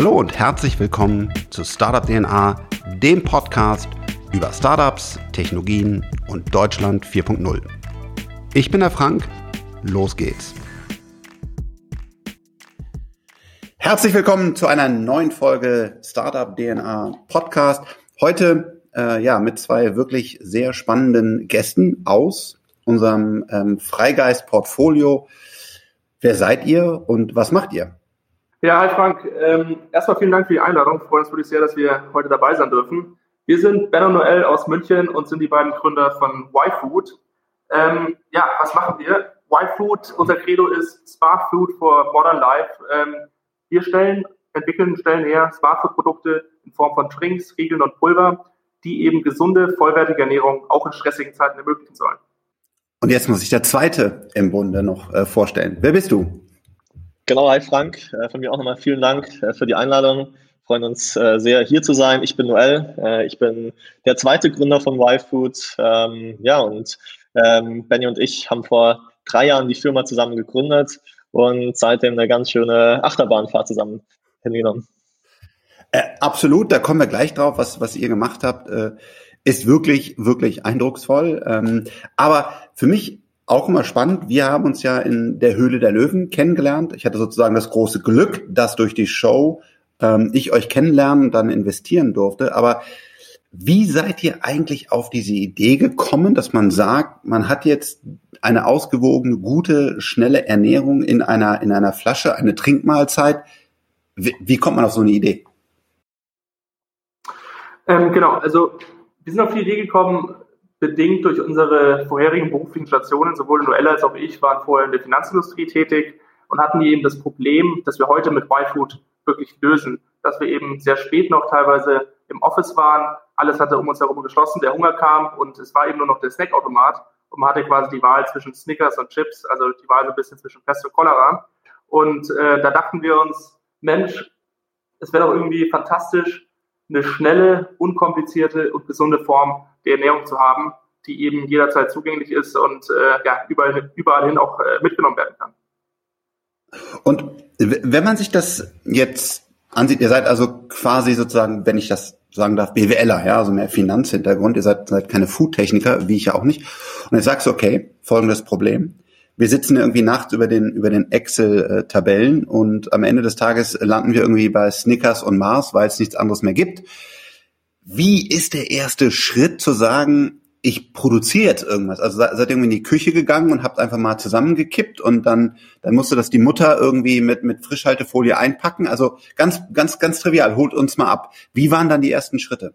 Hallo und herzlich willkommen zu Startup DNA, dem Podcast über Startups, Technologien und Deutschland 4.0. Ich bin der Frank, los geht's. Herzlich willkommen zu einer neuen Folge Startup DNA Podcast. Heute äh, ja mit zwei wirklich sehr spannenden Gästen aus unserem ähm, Freigeist Portfolio. Wer seid ihr und was macht ihr? Ja, hi Frank. Ähm, erstmal vielen Dank für die Einladung. Freuen uns wirklich sehr, dass wir heute dabei sein dürfen. Wir sind Ben und Noel aus München und sind die beiden Gründer von Y-Food. Ähm, ja, was machen wir? Y-Food, unser Credo ist Smart Food for Modern Life. Ähm, wir stellen, entwickeln, stellen her Smart Food Produkte in Form von Drinks, Riegeln und Pulver, die eben gesunde, vollwertige Ernährung auch in stressigen Zeiten ermöglichen sollen. Und jetzt muss ich der zweite im Bunde noch äh, vorstellen. Wer bist du? Genau, hi Frank. Äh, von mir auch nochmal vielen Dank äh, für die Einladung. Wir freuen uns äh, sehr, hier zu sein. Ich bin Noel. Ich bin der zweite Gründer von Y-Food. Ähm, ja, und ähm, Benny und ich haben vor drei Jahren die Firma zusammen gegründet und seitdem eine ganz schöne Achterbahnfahrt zusammen hingenommen. Äh, absolut, da kommen wir gleich drauf, was, was ihr gemacht habt, äh, ist wirklich, wirklich eindrucksvoll. Ähm, aber für mich auch immer spannend. Wir haben uns ja in der Höhle der Löwen kennengelernt. Ich hatte sozusagen das große Glück, dass durch die Show ähm, ich euch kennenlernen und dann investieren durfte. Aber wie seid ihr eigentlich auf diese Idee gekommen, dass man sagt, man hat jetzt eine ausgewogene, gute, schnelle Ernährung in einer, in einer Flasche, eine Trinkmahlzeit? Wie, wie kommt man auf so eine Idee? Ähm, genau, also wir sind auf die Idee gekommen, bedingt durch unsere vorherigen beruflichen Stationen, sowohl Noel als auch ich waren vorher in der Finanzindustrie tätig und hatten eben das Problem, dass wir heute mit Y-Food wirklich lösen, dass wir eben sehr spät noch teilweise im Office waren, alles hatte um uns herum geschlossen, der Hunger kam und es war eben nur noch der Snackautomat und man hatte quasi die Wahl zwischen Snickers und Chips, also die Wahl so ein bisschen zwischen Pest und Cholera. Und äh, da dachten wir uns, Mensch, es wäre doch irgendwie fantastisch, eine schnelle, unkomplizierte und gesunde Form der Ernährung zu haben, die eben jederzeit zugänglich ist und äh, ja, überall, überall hin auch äh, mitgenommen werden kann. Und wenn man sich das jetzt ansieht, ihr seid also quasi sozusagen, wenn ich das sagen darf, BWLer, ja, also mehr Finanzhintergrund, ihr seid, seid keine Foodtechniker, wie ich ja auch nicht. Und jetzt sagst du, okay, folgendes Problem. Wir sitzen irgendwie nachts über den, über den Excel-Tabellen und am Ende des Tages landen wir irgendwie bei Snickers und Mars, weil es nichts anderes mehr gibt. Wie ist der erste Schritt zu sagen, ich produziere jetzt irgendwas? Also seid ihr irgendwie in die Küche gegangen und habt einfach mal zusammengekippt und dann, dann musste das die Mutter irgendwie mit, mit Frischhaltefolie einpacken. Also ganz, ganz, ganz trivial. Holt uns mal ab. Wie waren dann die ersten Schritte?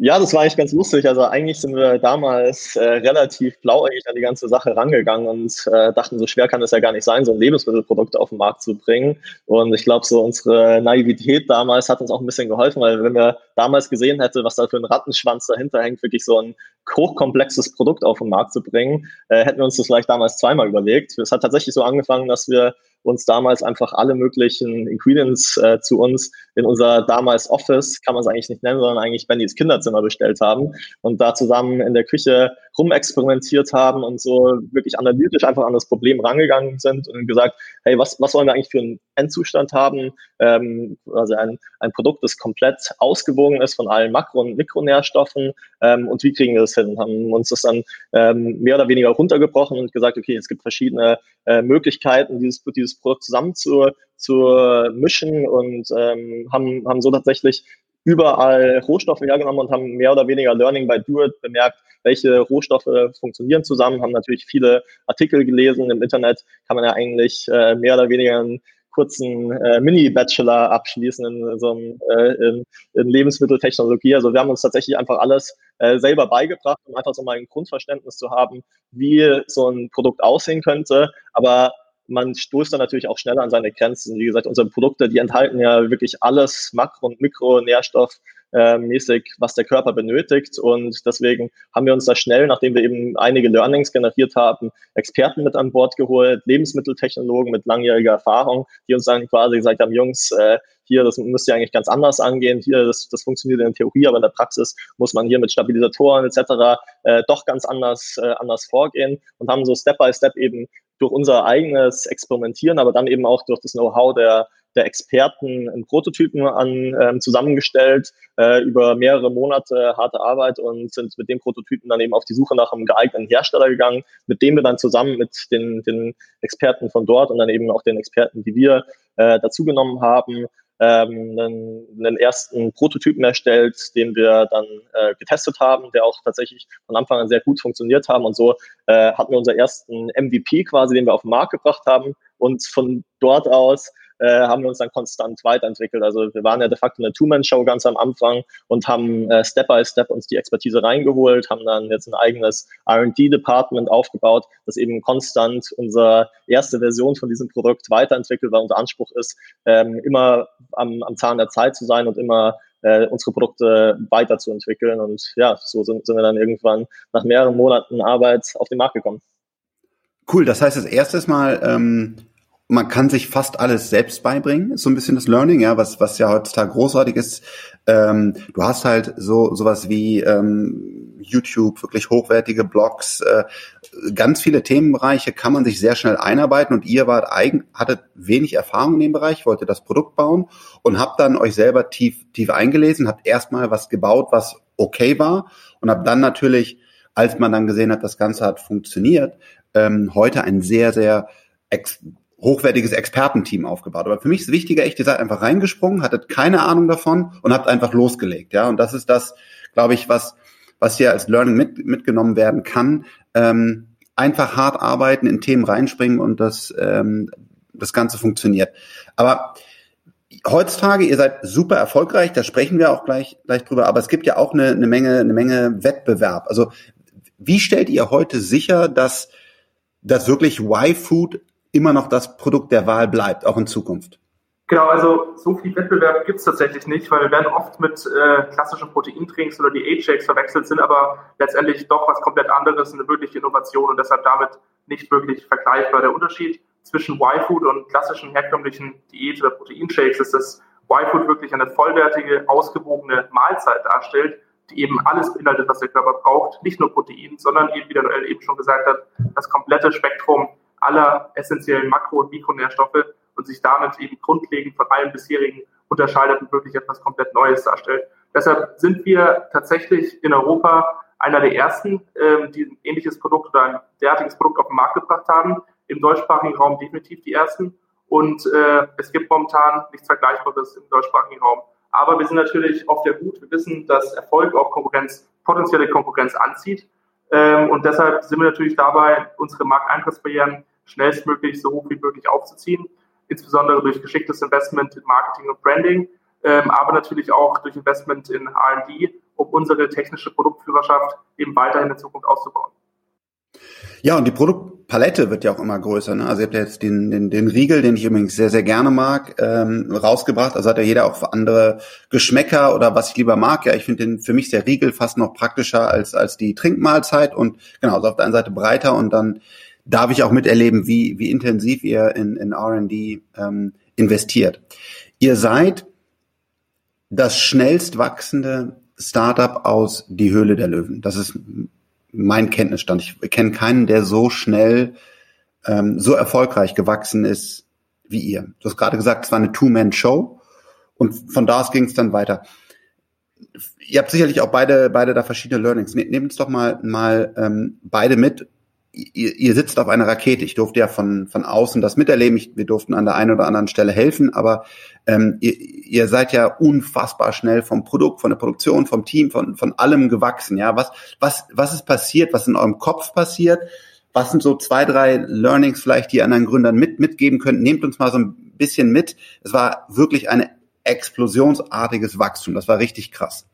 Ja, das war eigentlich ganz lustig. Also eigentlich sind wir damals äh, relativ blauäugig an die ganze Sache rangegangen und äh, dachten, so schwer kann es ja gar nicht sein, so ein Lebensmittelprodukt auf den Markt zu bringen. Und ich glaube, so unsere Naivität damals hat uns auch ein bisschen geholfen, weil wenn wir damals gesehen hätten, was da für ein Rattenschwanz dahinter hängt, wirklich so ein hochkomplexes Produkt auf den Markt zu bringen, äh, hätten wir uns das vielleicht damals zweimal überlegt. Es hat tatsächlich so angefangen, dass wir uns damals einfach alle möglichen Ingredients äh, zu uns in unser damals Office, kann man es eigentlich nicht nennen, sondern eigentlich Bennys Kinderzimmer bestellt haben und da zusammen in der Küche rumexperimentiert haben und so wirklich analytisch einfach an das Problem rangegangen sind und gesagt, hey, was, was wollen wir eigentlich für einen Endzustand haben? Ähm, also ein, ein Produkt, das komplett ausgewogen ist von allen Makro- und Mikronährstoffen ähm, und wie kriegen wir das hin? Haben uns das dann ähm, mehr oder weniger runtergebrochen und gesagt, okay, es gibt verschiedene äh, Möglichkeiten, dieses, dieses Produkt zusammen zu, zu mischen und ähm, haben, haben so tatsächlich überall Rohstoffe hergenommen und haben mehr oder weniger Learning by Do It bemerkt, welche Rohstoffe funktionieren zusammen, haben natürlich viele Artikel gelesen. Im Internet kann man ja eigentlich äh, mehr oder weniger einen kurzen äh, Mini-Bachelor abschließen in, so einem, äh, in, in, Lebensmitteltechnologie. Also wir haben uns tatsächlich einfach alles äh, selber beigebracht, um einfach so mal ein Grundverständnis zu haben, wie so ein Produkt aussehen könnte. Aber man stoßt dann natürlich auch schneller an seine Grenzen. Wie gesagt, unsere Produkte, die enthalten ja wirklich alles Makro- und Mikronährstoff äh, mäßig, was der Körper benötigt. Und deswegen haben wir uns da schnell, nachdem wir eben einige Learnings generiert haben, Experten mit an Bord geholt, Lebensmitteltechnologen mit langjähriger Erfahrung, die uns dann quasi gesagt haben, Jungs, äh, hier, das müsst ihr eigentlich ganz anders angehen, hier, das, das funktioniert in der Theorie, aber in der Praxis muss man hier mit Stabilisatoren etc. Äh, doch ganz anders, äh, anders vorgehen und haben so Step by Step eben durch unser eigenes Experimentieren, aber dann eben auch durch das Know-how der, der Experten einen Prototypen an, ähm, zusammengestellt, äh, über mehrere Monate harte Arbeit und sind mit dem Prototypen dann eben auf die Suche nach einem geeigneten Hersteller gegangen, mit dem wir dann zusammen mit den, den Experten von dort und dann eben auch den Experten, die wir äh, dazugenommen haben, ähm, einen, einen ersten Prototypen erstellt, den wir dann äh, getestet haben, der auch tatsächlich von Anfang an sehr gut funktioniert haben. Und so äh, hatten wir unseren ersten MVP quasi, den wir auf den Markt gebracht haben. Und von dort aus äh, haben wir uns dann konstant weiterentwickelt. Also wir waren ja de facto eine Two-Man-Show ganz am Anfang und haben äh, Step by Step uns die Expertise reingeholt, haben dann jetzt ein eigenes R&D-Department aufgebaut, das eben konstant unsere erste Version von diesem Produkt weiterentwickelt, weil unser Anspruch ist, ähm, immer am, am Zahn der Zeit zu sein und immer äh, unsere Produkte weiterzuentwickeln. Und ja, so sind, sind wir dann irgendwann nach mehreren Monaten Arbeit auf den Markt gekommen. Cool, das heißt, das erste Mal ähm, man kann sich fast alles selbst beibringen, ist so ein bisschen das Learning, ja, was, was ja heutzutage großartig ist. Ähm, du hast halt so sowas wie ähm, YouTube, wirklich hochwertige Blogs, äh, ganz viele Themenbereiche kann man sich sehr schnell einarbeiten und ihr wart eigen, hattet wenig Erfahrung in dem Bereich, wolltet das Produkt bauen und habt dann euch selber tief, tief eingelesen, habt erstmal was gebaut, was okay war und habt dann natürlich, als man dann gesehen hat, das Ganze hat funktioniert, ähm, heute ein sehr, sehr hochwertiges Expertenteam aufgebaut. Aber für mich ist wichtiger, echt, ihr seid einfach reingesprungen, hattet keine Ahnung davon und habt einfach losgelegt. Ja, und das ist das, glaube ich, was, was hier als Learning mit, mitgenommen werden kann. Ähm, einfach hart arbeiten, in Themen reinspringen und das, ähm, das Ganze funktioniert. Aber heutzutage, ihr seid super erfolgreich, da sprechen wir auch gleich, gleich drüber, aber es gibt ja auch eine, eine Menge, eine Menge Wettbewerb. Also, wie stellt ihr heute sicher, dass, dass wirklich Y-Food immer noch das Produkt der Wahl bleibt, auch in Zukunft? Genau, also so viel Wettbewerb gibt es tatsächlich nicht, weil wir werden oft mit äh, klassischen Proteintrinks oder die A-Shakes verwechselt, sind aber letztendlich doch was komplett anderes, eine wirkliche Innovation und deshalb damit nicht wirklich vergleichbar. Der Unterschied zwischen Y-Food und klassischen herkömmlichen Diät- oder Proteinshakes ist, dass Y-Food wirklich eine vollwertige, ausgewogene Mahlzeit darstellt, die eben alles beinhaltet, was der Körper braucht, nicht nur Protein, sondern eben, wie der Noel eben schon gesagt hat, das komplette Spektrum aller essentiellen Makro- und Mikronährstoffe und sich damit eben grundlegend von allen bisherigen unterscheidet und wirklich etwas komplett Neues darstellt. Deshalb sind wir tatsächlich in Europa einer der ersten, ähm, die ein ähnliches Produkt oder ein derartiges Produkt auf den Markt gebracht haben. Im deutschsprachigen Raum definitiv die ersten. Und äh, es gibt momentan nichts Vergleichbares im deutschsprachigen Raum. Aber wir sind natürlich auf der Hut. Wir wissen, dass Erfolg auch Konkurrenz, potenzielle Konkurrenz anzieht. Ähm, und deshalb sind wir natürlich dabei, unsere Markteintrittsbarrieren schnellstmöglich so hoch wie möglich aufzuziehen, insbesondere durch geschicktes Investment in Marketing und Branding, ähm, aber natürlich auch durch Investment in R&D, um unsere technische Produktführerschaft eben weiterhin in Zukunft auszubauen. Ja, und die Produktpalette wird ja auch immer größer. Ne? Also ihr habt ja jetzt den, den, den Riegel, den ich übrigens sehr, sehr gerne mag, ähm, rausgebracht. Also hat ja jeder auch andere Geschmäcker oder was ich lieber mag. Ja, ich finde den für mich der Riegel fast noch praktischer als, als die Trinkmahlzeit und genau, also auf der einen Seite breiter und dann darf ich auch miterleben, wie, wie intensiv ihr in, in R&D ähm, investiert. Ihr seid das schnellst wachsende Startup aus die Höhle der Löwen. Das ist mein Kenntnisstand. Ich kenne keinen, der so schnell, ähm, so erfolgreich gewachsen ist wie ihr. Du hast gerade gesagt, es war eine Two-Man-Show und von da aus ging es dann weiter. Ihr habt sicherlich auch beide, beide da verschiedene Learnings. Ne, nehmt uns doch mal, mal ähm, beide mit ihr, ihr sitzt auf einer Rakete. Ich durfte ja von, von außen das miterleben. Ich, wir durften an der einen oder anderen Stelle helfen, aber ähm, ihr, ihr seid ja unfassbar schnell vom Produkt, von der Produktion, vom Team, von, von allem gewachsen. Ja, was, was, was ist passiert? Was in eurem Kopf passiert? Was sind so zwei, drei Learnings vielleicht, die ihr anderen Gründern mit, mitgeben könnt? Nehmt uns mal so ein bisschen mit. Es war wirklich ein explosionsartiges Wachstum. Das war richtig krass.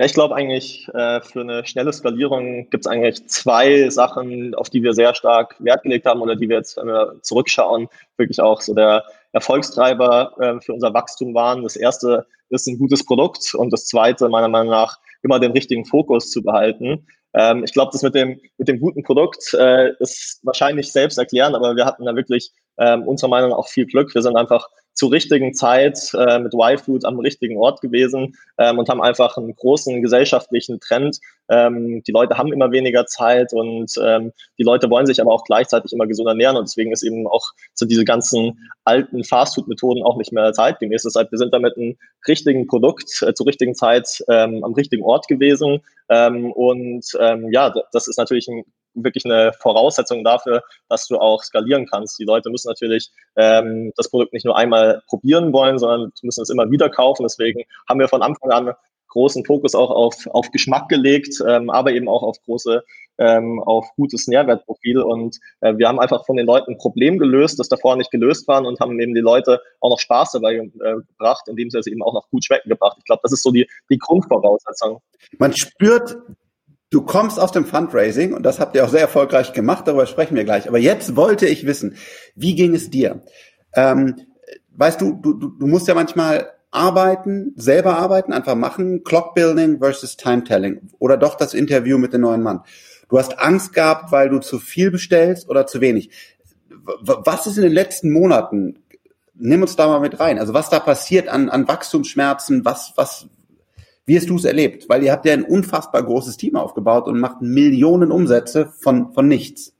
Ja, ich glaube eigentlich, äh, für eine schnelle Skalierung gibt es eigentlich zwei Sachen, auf die wir sehr stark Wert gelegt haben oder die wir jetzt, wenn wir zurückschauen, wirklich auch so der Erfolgstreiber äh, für unser Wachstum waren. Das erste ist ein gutes Produkt und das zweite, meiner Meinung nach, immer den richtigen Fokus zu behalten. Ähm, ich glaube, das mit dem, mit dem guten Produkt äh, ist wahrscheinlich selbst erklären, aber wir hatten da wirklich ähm, unserer Meinung nach auch viel Glück. Wir sind einfach zur richtigen Zeit äh, mit Y-Food am richtigen Ort gewesen ähm, und haben einfach einen großen gesellschaftlichen Trend. Ähm, die Leute haben immer weniger Zeit und ähm, die Leute wollen sich aber auch gleichzeitig immer gesund ernähren und deswegen ist eben auch so diese ganzen alten Fastfood-Methoden auch nicht mehr zeitgemäß. Deshalb, wir sind da mit einem richtigen Produkt äh, zur richtigen Zeit ähm, am richtigen Ort gewesen ähm, und ähm, ja, das ist natürlich ein wirklich eine Voraussetzung dafür, dass du auch skalieren kannst. Die Leute müssen natürlich ähm, das Produkt nicht nur einmal probieren wollen, sondern müssen es immer wieder kaufen. Deswegen haben wir von Anfang an großen Fokus auch auf, auf Geschmack gelegt, ähm, aber eben auch auf große, ähm, auf gutes Nährwertprofil. Und äh, wir haben einfach von den Leuten ein Problem gelöst, das davor nicht gelöst waren und haben eben die Leute auch noch Spaß dabei äh, gebracht, indem sie es eben auch noch gut schmecken gebracht. Ich glaube, das ist so die, die Grundvoraussetzung. Man spürt Du kommst aus dem Fundraising und das habt ihr auch sehr erfolgreich gemacht, darüber sprechen wir gleich. Aber jetzt wollte ich wissen, wie ging es dir? Ähm, weißt du, du, du musst ja manchmal arbeiten, selber arbeiten, einfach machen, Clockbuilding versus Timetelling oder doch das Interview mit dem neuen Mann. Du hast Angst gehabt, weil du zu viel bestellst oder zu wenig. Was ist in den letzten Monaten? Nimm uns da mal mit rein. Also was da passiert an, an Wachstumsschmerzen, was, was, wie hast du es erlebt? Weil ihr habt ja ein unfassbar großes Team aufgebaut und macht Millionen Umsätze von, von nichts.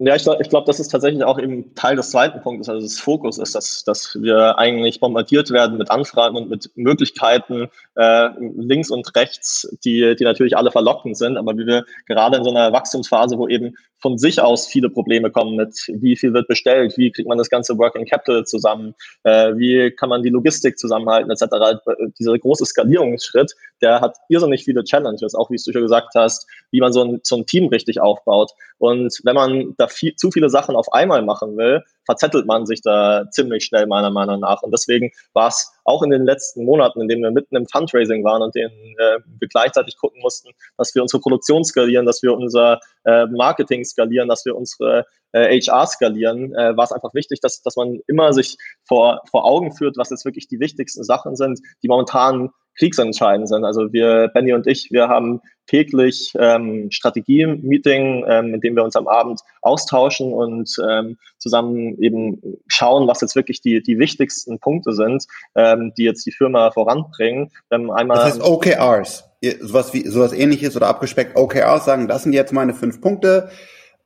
Ja, ich glaube, ich glaub, das ist tatsächlich auch eben Teil des zweiten Punktes, also des Fokus ist, dass, dass wir eigentlich bombardiert werden mit Anfragen und mit Möglichkeiten äh, links und rechts, die, die natürlich alle verlockend sind, aber wie wir gerade in so einer Wachstumsphase, wo eben von sich aus viele Probleme kommen mit, wie viel wird bestellt, wie kriegt man das ganze Working Capital zusammen, äh, wie kann man die Logistik zusammenhalten, etc. Dieser große Skalierungsschritt, der hat irrsinnig viele Challenges, auch wie du schon gesagt hast, wie man so ein, so ein Team richtig aufbaut. Und wenn man da viel, zu viele Sachen auf einmal machen will, verzettelt man sich da ziemlich schnell meiner Meinung nach. Und deswegen war es auch in den letzten Monaten, in denen wir mitten im Fundraising waren und denen äh, wir gleichzeitig gucken mussten, dass wir unsere Produktion skalieren, dass wir unser äh, Marketing skalieren, dass wir unsere äh, HR skalieren, äh, war es einfach wichtig, dass, dass man immer sich vor, vor Augen führt, was jetzt wirklich die wichtigsten Sachen sind, die momentan kriegsentscheidend sind. Also wir, Benny und ich, wir haben täglich ähm, Strategie-Meeting, ähm, in dem wir uns am Abend austauschen und ähm, zusammen eben schauen, was jetzt wirklich die, die wichtigsten Punkte sind, ähm, die jetzt die Firma voranbringen. Ähm, einmal das heißt OKRs, sowas wie sowas ähnliches oder abgespeckt OKRs sagen, das sind jetzt meine fünf Punkte.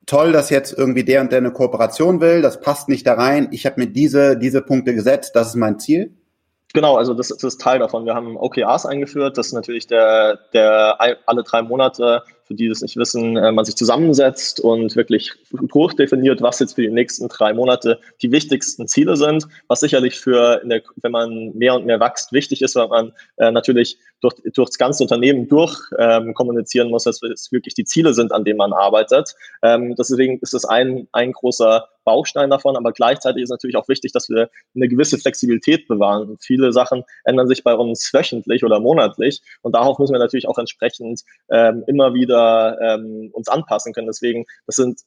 Toll, dass jetzt irgendwie der und der eine Kooperation will, das passt nicht da rein. Ich habe mir diese, diese Punkte gesetzt, das ist mein Ziel. Genau, also das, das ist Teil davon. Wir haben OKRs eingeführt. Das ist natürlich der, der alle drei Monate für die das nicht wissen, äh, man sich zusammensetzt und wirklich durchdefiniert, was jetzt für die nächsten drei Monate die wichtigsten Ziele sind, was sicherlich für, der, wenn man mehr und mehr wächst, wichtig ist, weil man äh, natürlich durch, durch das ganze Unternehmen durch ähm, kommunizieren muss, dass es wirklich die Ziele sind, an denen man arbeitet. Ähm, deswegen ist es ein, ein großer Baustein davon, aber gleichzeitig ist natürlich auch wichtig, dass wir eine gewisse Flexibilität bewahren. Viele Sachen ändern sich bei uns wöchentlich oder monatlich und darauf müssen wir natürlich auch entsprechend ähm, immer wieder ähm, uns anpassen können. Deswegen, das sind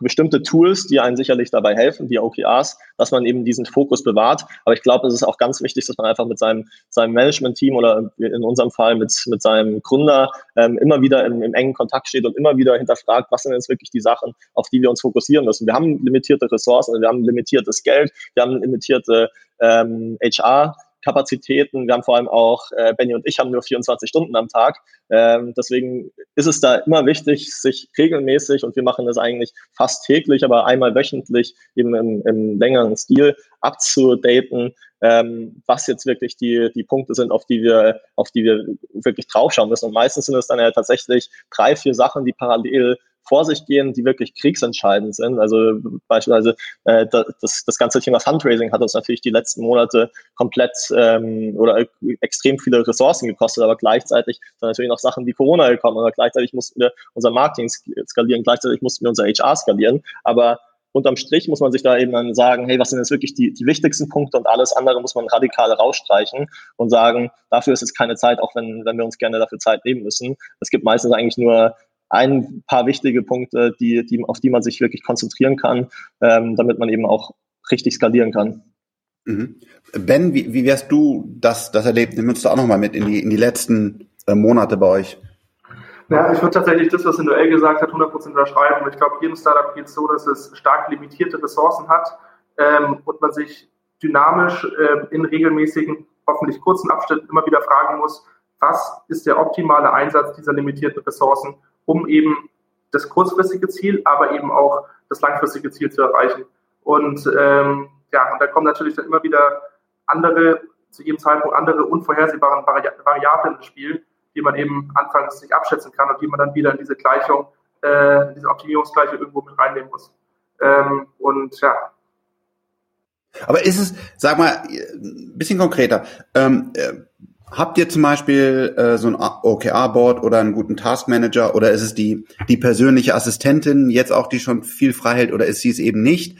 bestimmte Tools, die einen sicherlich dabei helfen, die OKRs, dass man eben diesen Fokus bewahrt. Aber ich glaube, es ist auch ganz wichtig, dass man einfach mit seinem, seinem Management-Team oder in unserem Fall mit, mit seinem Gründer ähm, immer wieder im, im engen Kontakt steht und immer wieder hinterfragt, was sind jetzt wirklich die Sachen, auf die wir uns fokussieren müssen. Wir haben limitierte Ressourcen, wir haben limitiertes Geld, wir haben limitierte ähm, HR- Kapazitäten. Wir haben vor allem auch, äh, Benny und ich haben nur 24 Stunden am Tag. Ähm, deswegen ist es da immer wichtig, sich regelmäßig, und wir machen das eigentlich fast täglich, aber einmal wöchentlich eben im, im längeren Stil abzudaten, ähm, was jetzt wirklich die, die Punkte sind, auf die wir, auf die wir wirklich draufschauen müssen. Und meistens sind es dann ja tatsächlich drei, vier Sachen, die parallel vor sich gehen, die wirklich kriegsentscheidend sind. Also beispielsweise äh, das, das ganze Thema Fundraising hat uns natürlich die letzten Monate komplett ähm, oder extrem viele Ressourcen gekostet, aber gleichzeitig sind natürlich noch Sachen wie Corona gekommen oder gleichzeitig mussten wir unser Marketing skalieren, gleichzeitig mussten wir unser HR skalieren, aber unterm Strich muss man sich da eben dann sagen, hey, was sind jetzt wirklich die, die wichtigsten Punkte und alles andere muss man radikal rausstreichen und sagen, dafür ist jetzt keine Zeit, auch wenn, wenn wir uns gerne dafür Zeit nehmen müssen. Es gibt meistens eigentlich nur ein paar wichtige Punkte, die, die, auf die man sich wirklich konzentrieren kann, ähm, damit man eben auch richtig skalieren kann. Mhm. Ben, wie, wie hast du das, das erlebt? Nimm uns da auch nochmal mit in die, in die letzten äh, Monate bei euch. Ja, ich würde tatsächlich das, was Noel gesagt hat, 100% unterschreiben. Ich glaube, jedem Startup geht es so, dass es stark limitierte Ressourcen hat ähm, und man sich dynamisch äh, in regelmäßigen, hoffentlich kurzen Abständen immer wieder fragen muss, was ist der optimale Einsatz dieser limitierten Ressourcen, um eben das kurzfristige Ziel, aber eben auch das langfristige Ziel zu erreichen. Und ähm, ja, und da kommen natürlich dann immer wieder andere, zu jedem Zeitpunkt andere unvorhersehbare Variablen ins Spiel, die man eben anfangs nicht abschätzen kann und die man dann wieder in diese Gleichung, äh, diese Optimierungsgleichung irgendwo mit reinnehmen muss. Ähm, und ja. Aber ist es, sag mal, ein bisschen konkreter. Ähm, äh, Habt ihr zum Beispiel äh, so ein OKR-Board oder einen guten Taskmanager oder ist es die, die persönliche Assistentin jetzt auch, die schon viel frei hält oder ist sie es eben nicht?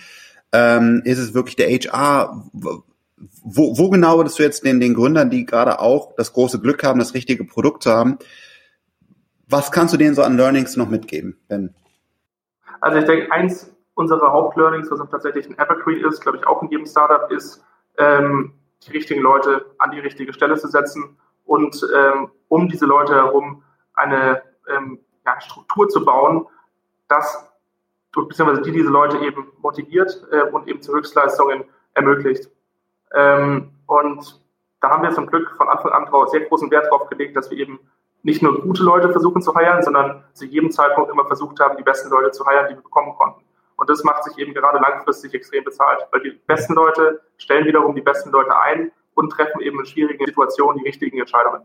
Ähm, ist es wirklich der HR? Wo, wo genau würdest du jetzt den, den Gründern, die gerade auch das große Glück haben, das richtige Produkt zu haben, was kannst du denen so an Learnings noch mitgeben, Ben? Also ich denke, eins unserer Hauptlearnings, was tatsächlich ein Evergreen ist, glaube ich auch in jedem Startup, ist, ähm, die richtigen Leute an die richtige Stelle zu setzen und ähm, um diese Leute herum eine ähm, ja, Struktur zu bauen, dass beziehungsweise die diese Leute eben motiviert äh, und eben zu Höchstleistungen ermöglicht. Ähm, und da haben wir zum Glück von Anfang an drauf, sehr großen Wert darauf gelegt, dass wir eben nicht nur gute Leute versuchen zu heiren, sondern zu jedem Zeitpunkt immer versucht haben, die besten Leute zu heiren, die wir bekommen konnten. Und das macht sich eben gerade langfristig extrem bezahlt, weil die besten Leute stellen wiederum die besten Leute ein und treffen eben in schwierigen Situationen die richtigen Entscheidungen.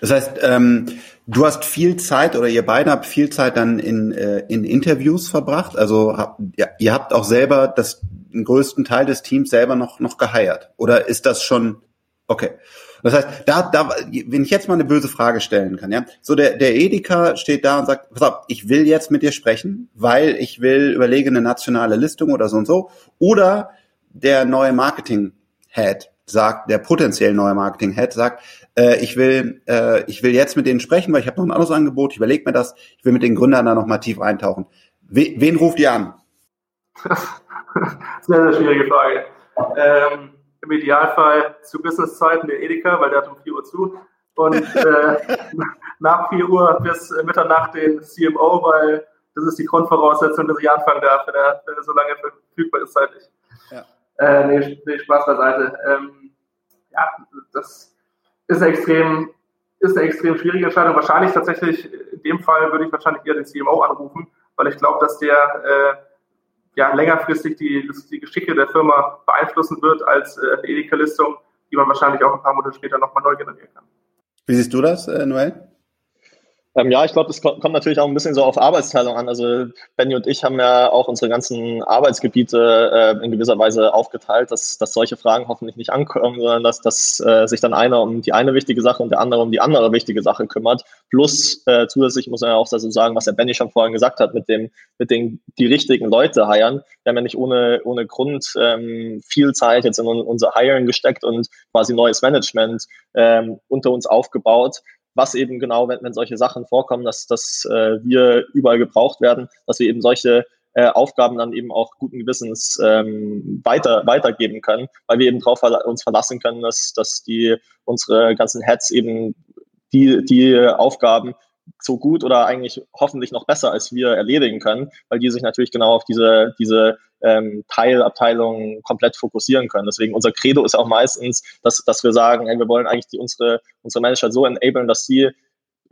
Das heißt, ähm, du hast viel Zeit oder ihr beide habt viel Zeit dann in, äh, in Interviews verbracht. Also hab, ja, ihr habt auch selber das, den größten Teil des Teams selber noch, noch geheiert. Oder ist das schon okay? Das heißt, da, da, wenn ich jetzt mal eine böse Frage stellen kann, ja, so der, der Edeka steht da und sagt, pass auf, ich will jetzt mit dir sprechen, weil ich will überlege eine nationale Listung oder so und so. Oder der neue Marketing-Head sagt, der potenziell neue Marketing-Head sagt, äh, ich will, äh, ich will jetzt mit denen sprechen, weil ich habe noch ein anderes Angebot, ich überlege mir das, ich will mit den Gründern da noch mal tief eintauchen. We, wen ruft ihr an? sehr, sehr schwierige Frage. Ähm, im Idealfall zu Businesszeiten der Edeka, weil der hat um 4 Uhr zu. Und äh, nach 4 Uhr bis Mitternacht den CMO, weil das ist die Grundvoraussetzung, dass ich anfangen darf, wenn er, wenn er so lange verfügbar ist zeitlich. Ja. Äh, nee, nee, Spaß beiseite. Ähm, ja, das ist eine extrem, ist eine extrem schwierige Entscheidung. Wahrscheinlich tatsächlich, in dem Fall würde ich wahrscheinlich eher den CMO anrufen, weil ich glaube, dass der äh, ja, längerfristig die, die Geschicke der Firma beeinflussen wird als äh, Edeka-Listung, die man wahrscheinlich auch ein paar Monate später nochmal neu generieren kann. Wie siehst du das, äh, Noel? Ähm, ja, ich glaube, das kommt natürlich auch ein bisschen so auf Arbeitsteilung an. Also Benny und ich haben ja auch unsere ganzen Arbeitsgebiete äh, in gewisser Weise aufgeteilt, dass, dass solche Fragen hoffentlich nicht ankommen, sondern dass, dass äh, sich dann einer um die eine wichtige Sache und der andere um die andere wichtige Sache kümmert. Plus äh, zusätzlich muss man ja auch dazu sagen, was der Benny schon vorhin gesagt hat, mit dem, mit den die richtigen Leute heiern. Wir haben ja nicht ohne, ohne Grund ähm, viel Zeit jetzt in unser Hiring gesteckt und quasi neues Management ähm, unter uns aufgebaut was eben genau, wenn, wenn solche Sachen vorkommen, dass, dass äh, wir überall gebraucht werden, dass wir eben solche äh, Aufgaben dann eben auch guten Gewissens ähm, weiter, weitergeben können, weil wir eben darauf uns verlassen können, dass, dass die unsere ganzen Heads eben die, die Aufgaben so gut oder eigentlich hoffentlich noch besser als wir erledigen können, weil die sich natürlich genau auf diese, diese ähm, Teilabteilungen komplett fokussieren können. Deswegen unser Credo ist auch meistens, dass, dass wir sagen, hey, wir wollen eigentlich die, unsere, unsere Manager so enablen, dass sie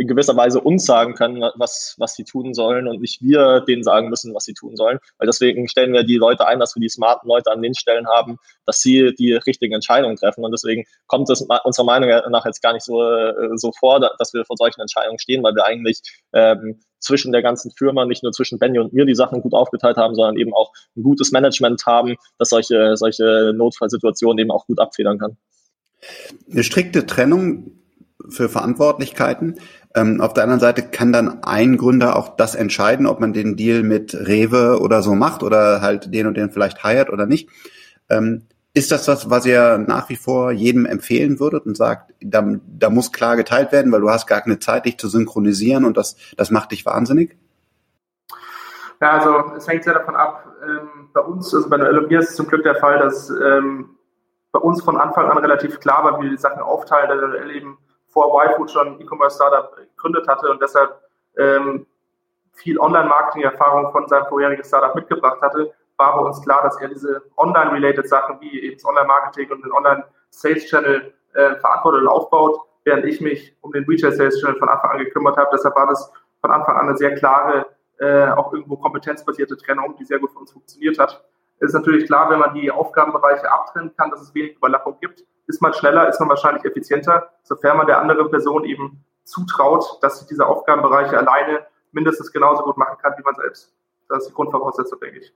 in gewisser Weise uns sagen können, was, was sie tun sollen und nicht wir denen sagen müssen, was sie tun sollen. Weil deswegen stellen wir die Leute ein, dass wir die smarten Leute an den Stellen haben, dass sie die richtigen Entscheidungen treffen. Und deswegen kommt es unserer Meinung nach jetzt gar nicht so, äh, so vor, dass wir vor solchen Entscheidungen stehen, weil wir eigentlich ähm, zwischen der ganzen Firma, nicht nur zwischen Benny und mir die Sachen gut aufgeteilt haben, sondern eben auch ein gutes Management haben, das solche, solche Notfallsituationen eben auch gut abfedern kann. Eine strikte Trennung für Verantwortlichkeiten. Ähm, auf der anderen Seite kann dann ein Gründer auch das entscheiden, ob man den Deal mit Rewe oder so macht oder halt den und den vielleicht heiert oder nicht. Ähm, ist das was, was ihr nach wie vor jedem empfehlen würdet und sagt, da, da muss klar geteilt werden, weil du hast gar keine Zeit, dich zu synchronisieren und das, das macht dich wahnsinnig? Ja, also es hängt sehr davon ab. Ähm, bei uns, also bei der LMB ist es zum Glück der Fall, dass ähm, bei uns von Anfang an relativ klar war, wie wir die Sachen aufteilen, da der eben vor YFood schon E-Commerce-Startup gegründet hatte und deshalb ähm, viel Online-Marketing-Erfahrung von seinem vorherigen Startup mitgebracht hatte, war bei uns klar, dass er diese online-related Sachen wie eben das Online-Marketing und den Online-Sales-Channel äh, verantwortet und aufbaut, während ich mich um den Retail-Sales-Channel von Anfang an gekümmert habe. Deshalb war das von Anfang an eine sehr klare, äh, auch irgendwo kompetenzbasierte Trennung, die sehr gut für uns funktioniert hat. Es ist natürlich klar, wenn man die Aufgabenbereiche abtrennen kann, dass es wenig Überlappung gibt. Ist man schneller, ist man wahrscheinlich effizienter, sofern man der anderen Person eben zutraut, dass sie diese Aufgabenbereiche alleine mindestens genauso gut machen kann wie man selbst. Das ist die Grundvoraussetzung, denke ich.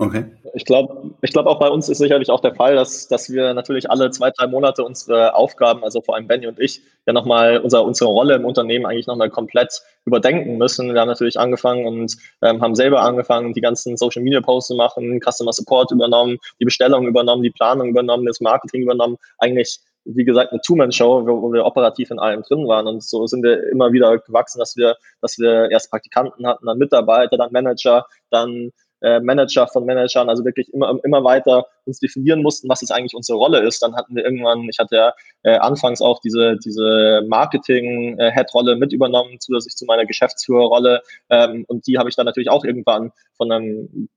Okay. Ich glaube, ich glaube auch bei uns ist sicherlich auch der Fall, dass, dass wir natürlich alle zwei, drei Monate unsere Aufgaben, also vor allem Benny und ich, ja nochmal unser, unsere Rolle im Unternehmen eigentlich nochmal komplett überdenken müssen. Wir haben natürlich angefangen und ähm, haben selber angefangen, die ganzen Social Media Posts zu machen, Customer Support übernommen, die Bestellung übernommen, die Planung übernommen, das Marketing übernommen. Eigentlich wie gesagt, eine Two-Man-Show, wo, wir operativ in allem drin waren. Und so sind wir immer wieder gewachsen, dass wir, dass wir erst Praktikanten hatten, dann Mitarbeiter, dann Manager, dann äh, Manager von Managern, also wirklich immer, immer weiter uns definieren mussten, was jetzt eigentlich unsere Rolle ist. Dann hatten wir irgendwann, ich hatte ja äh, anfangs auch diese, diese Marketing-Head-Rolle mit übernommen, zusätzlich zu meiner Geschäftsführerrolle. Ähm, und die habe ich dann natürlich auch irgendwann von einem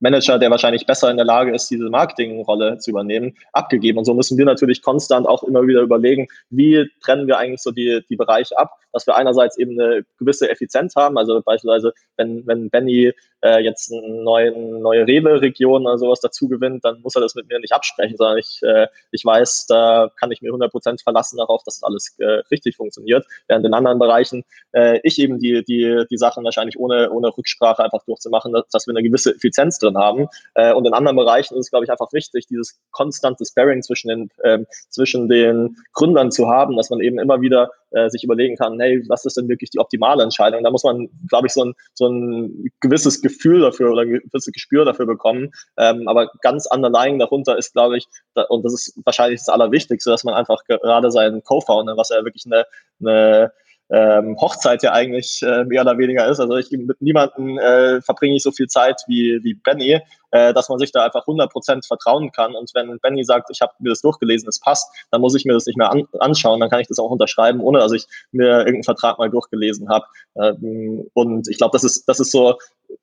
Manager, der wahrscheinlich besser in der Lage ist, diese Marketingrolle zu übernehmen, abgegeben. Und so müssen wir natürlich konstant auch immer wieder überlegen, wie trennen wir eigentlich so die, die Bereiche ab, dass wir einerseits eben eine gewisse Effizienz haben. Also beispielsweise, wenn, wenn Benny äh, jetzt eine neue, neue Rewe-Region oder sowas dazu gewinnt, dann muss er das mit mir nicht absprechen, sondern ich, äh, ich weiß, da kann ich mir 100% verlassen darauf, dass alles äh, richtig funktioniert. Während in anderen Bereichen äh, ich eben die, die, die Sachen wahrscheinlich ohne, ohne Rücksprache einfach durchzumachen, dass, dass wir eine gewisse Effizienz drin haben. Äh, und in anderen Bereichen ist es, glaube ich, einfach wichtig, dieses konstante Sparring zwischen den, ähm, zwischen den Gründern zu haben, dass man eben immer wieder äh, sich überlegen kann, hey, was ist denn wirklich die optimale Entscheidung? Da muss man, glaube ich, so ein, so ein gewisses Gefühl dafür oder ein gewisses Gespür dafür bekommen. Ähm, aber ganz underlying darunter ist, glaube ich, da, und das ist wahrscheinlich das Allerwichtigste, dass man einfach gerade seinen Co-Founder, was ja wirklich eine, eine ähm, Hochzeit ja eigentlich äh, mehr oder weniger ist. Also ich mit niemandem äh, verbringe ich so viel Zeit wie, wie Benny, äh, dass man sich da einfach 100% vertrauen kann. Und wenn Benny sagt, ich habe mir das durchgelesen, es passt, dann muss ich mir das nicht mehr an, anschauen, dann kann ich das auch unterschreiben, ohne dass ich mir irgendeinen Vertrag mal durchgelesen habe. Ähm, und ich glaube, das ist, das ist so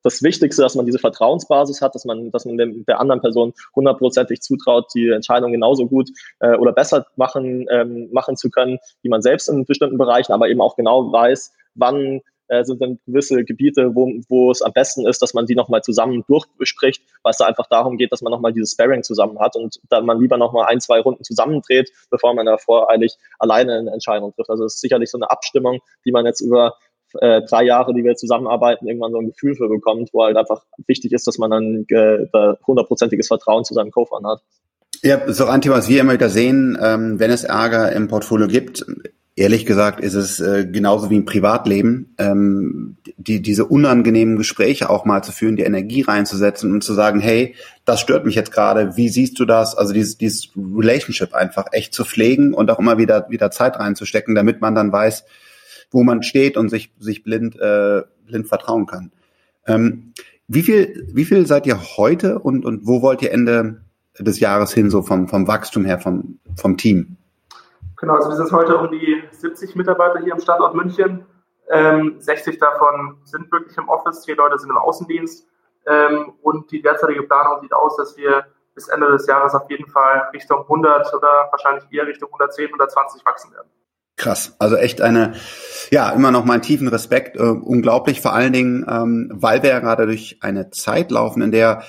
das Wichtigste, dass man diese Vertrauensbasis hat, dass man, dass man dem, der anderen Person hundertprozentig zutraut, die Entscheidung genauso gut äh, oder besser machen, ähm, machen zu können, wie man selbst in bestimmten Bereichen, aber eben auch genau weiß, wann äh, sind dann gewisse Gebiete, wo, wo es am besten ist, dass man die nochmal zusammen durchbespricht, weil es da einfach darum geht, dass man nochmal dieses Sparring zusammen hat und dann man lieber nochmal ein, zwei Runden zusammendreht, bevor man da voreilig alleine eine Entscheidung trifft. Also es ist sicherlich so eine Abstimmung, die man jetzt über äh, drei Jahre, die wir zusammenarbeiten, irgendwann so ein Gefühl für bekommt, wo halt einfach wichtig ist, dass man dann äh, hundertprozentiges Vertrauen zu seinem Co-Founder hat. Ja, so ein Thema, was wir immer wieder sehen, ähm, wenn es Ärger im Portfolio gibt, Ehrlich gesagt ist es äh, genauso wie im Privatleben, ähm, die, diese unangenehmen Gespräche auch mal zu führen, die Energie reinzusetzen und zu sagen, hey, das stört mich jetzt gerade, wie siehst du das? Also dieses, dieses Relationship einfach echt zu pflegen und auch immer wieder, wieder Zeit reinzustecken, damit man dann weiß, wo man steht und sich, sich blind, äh, blind vertrauen kann. Ähm, wie viel, wie viel seid ihr heute und, und wo wollt ihr Ende des Jahres hin, so vom, vom Wachstum her, vom, vom Team? Genau, also wir sind heute um die 70 Mitarbeiter hier im Standort München. Ähm, 60 davon sind wirklich im Office, 10 Leute sind im Außendienst. Ähm, und die derzeitige Planung sieht aus, dass wir bis Ende des Jahres auf jeden Fall Richtung 100 oder wahrscheinlich eher Richtung 110, 120 wachsen werden. Krass, also echt eine, ja, immer noch mal einen tiefen Respekt, äh, unglaublich, vor allen Dingen, ähm, weil wir ja gerade durch eine Zeit laufen, in der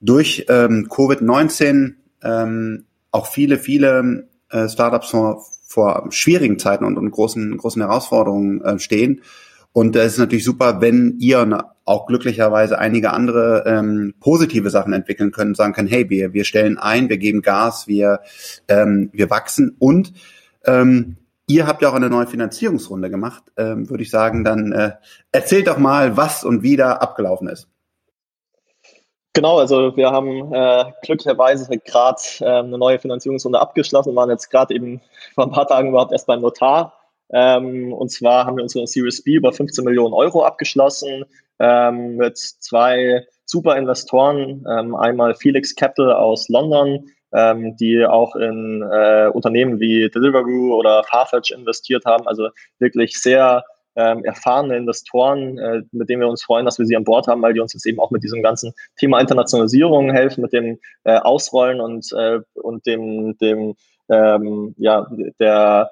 durch ähm, Covid-19 ähm, auch viele, viele äh, Startups vor, vor schwierigen Zeiten und, und großen, großen Herausforderungen äh, stehen. Und es ist natürlich super, wenn ihr auch glücklicherweise einige andere ähm, positive Sachen entwickeln könnt, sagen können, hey, wir, wir stellen ein, wir geben Gas, wir, ähm, wir wachsen. Und ähm, ihr habt ja auch eine neue Finanzierungsrunde gemacht, ähm, würde ich sagen, dann äh, erzählt doch mal, was und wie da abgelaufen ist. Genau, also wir haben äh, glücklicherweise gerade äh, eine neue Finanzierungsrunde abgeschlossen, waren jetzt gerade eben vor ein paar Tagen überhaupt erst beim Notar. Ähm, und zwar haben wir unsere Series B über 15 Millionen Euro abgeschlossen ähm, mit zwei super Investoren, ähm, einmal Felix Capital aus London, ähm, die auch in äh, Unternehmen wie Deliveroo oder Farfetch investiert haben, also wirklich sehr ähm, erfahrene Investoren, äh, mit denen wir uns freuen, dass wir sie an Bord haben, weil die uns jetzt eben auch mit diesem ganzen Thema Internationalisierung helfen, mit dem äh, Ausrollen und, äh, und dem, dem ähm, ja, der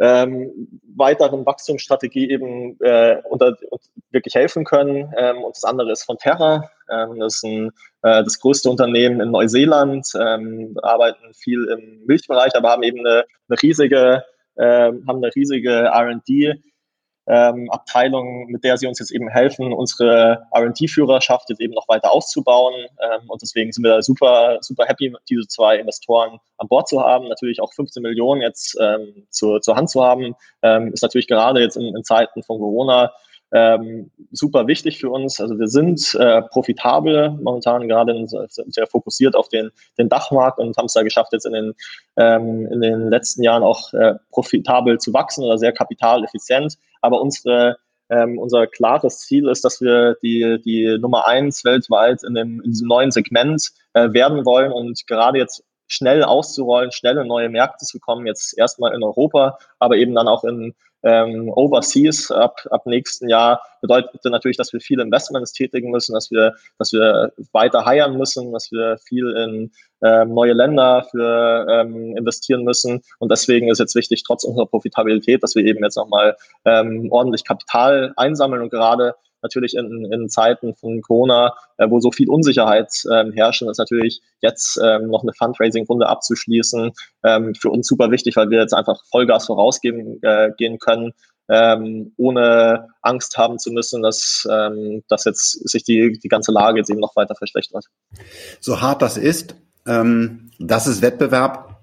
ähm, weiteren Wachstumsstrategie eben äh, unter, wirklich helfen können. Ähm, und das andere ist von Terra. Ähm, das ist ein, äh, das größte Unternehmen in Neuseeland, ähm, arbeiten viel im Milchbereich, aber haben eben eine, eine riesige, äh, haben eine riesige R&D ähm, Abteilung, mit der sie uns jetzt eben helfen, unsere R&D-Führerschaft jetzt eben noch weiter auszubauen. Ähm, und deswegen sind wir da super, super happy, diese zwei Investoren an Bord zu haben. Natürlich auch 15 Millionen jetzt ähm, zu, zur Hand zu haben, ähm, ist natürlich gerade jetzt in, in Zeiten von Corona ähm, super wichtig für uns. Also wir sind äh, profitabel momentan gerade sehr fokussiert auf den, den Dachmarkt und haben es da geschafft, jetzt in den, ähm, in den letzten Jahren auch äh, profitabel zu wachsen oder sehr kapitaleffizient. Aber unsere ähm, unser klares Ziel ist, dass wir die, die Nummer eins weltweit in, dem, in diesem neuen Segment äh, werden wollen und gerade jetzt schnell auszurollen, schnell in neue Märkte zu kommen, jetzt erstmal in Europa, aber eben dann auch in ähm, Overseas ab, ab nächsten Jahr bedeutet natürlich, dass wir viele Investments tätigen müssen, dass wir, dass wir weiter heiern müssen, dass wir viel in ähm, neue Länder für ähm, investieren müssen. Und deswegen ist jetzt wichtig, trotz unserer Profitabilität, dass wir eben jetzt nochmal ähm, ordentlich Kapital einsammeln und gerade natürlich in, in Zeiten von Corona, äh, wo so viel Unsicherheit ähm, herrschen, ist natürlich jetzt ähm, noch eine Fundraising-Runde abzuschließen ähm, für uns super wichtig, weil wir jetzt einfach Vollgas vorausgehen äh, gehen können, ähm, ohne Angst haben zu müssen, dass, ähm, dass jetzt sich die, die ganze Lage jetzt eben noch weiter verschlechtert. So hart das ist, ähm, das ist Wettbewerb.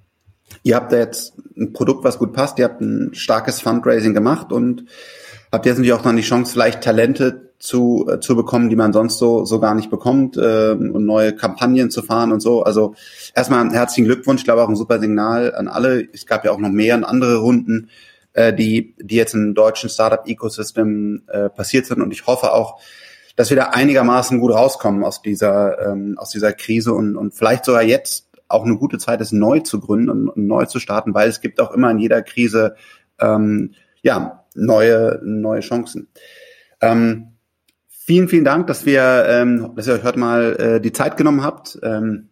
Ihr habt da jetzt ein Produkt, was gut passt, ihr habt ein starkes Fundraising gemacht und habt jetzt natürlich auch dann die Chance, vielleicht Talente zu, äh, zu bekommen, die man sonst so, so gar nicht bekommt äh, und neue Kampagnen zu fahren und so. Also erstmal herzlichen Glückwunsch, ich glaube auch ein super Signal an alle. Es gab ja auch noch mehr und andere Runden, äh, die, die jetzt im deutschen Startup-Ecosystem äh, passiert sind und ich hoffe auch, dass wir da einigermaßen gut rauskommen aus dieser, ähm, aus dieser Krise und, und vielleicht sogar jetzt auch eine gute Zeit ist, neu zu gründen und, und neu zu starten, weil es gibt auch immer in jeder Krise ähm, ja neue neue Chancen. Ähm, Vielen, vielen Dank, dass wir, ähm, dass ihr euch heute mal äh, die Zeit genommen habt, ähm,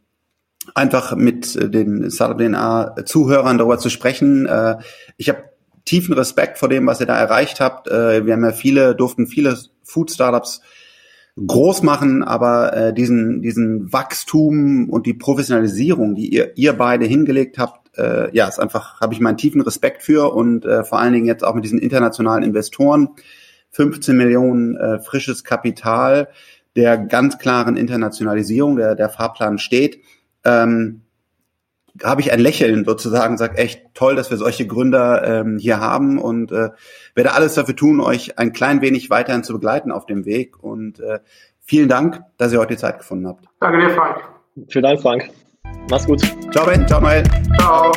einfach mit äh, den Startup DNA Zuhörern darüber zu sprechen. Äh, ich habe tiefen Respekt vor dem, was ihr da erreicht habt. Äh, wir haben ja viele, durften viele Food Startups groß machen, aber äh, diesen diesen Wachstum und die Professionalisierung, die ihr ihr beide hingelegt habt, äh, ja, ist einfach habe ich meinen tiefen Respekt für und äh, vor allen Dingen jetzt auch mit diesen internationalen Investoren 15 Millionen äh, frisches Kapital der ganz klaren Internationalisierung, der, der Fahrplan steht, ähm, habe ich ein Lächeln sozusagen, sag echt toll, dass wir solche Gründer ähm, hier haben und äh, werde alles dafür tun, euch ein klein wenig weiterhin zu begleiten auf dem Weg. Und äh, vielen Dank, dass ihr heute die Zeit gefunden habt. Danke dir, Frank. Vielen Dank, Frank. Mach's gut. Ciao, Ben. Ciao, Noel. Ciao.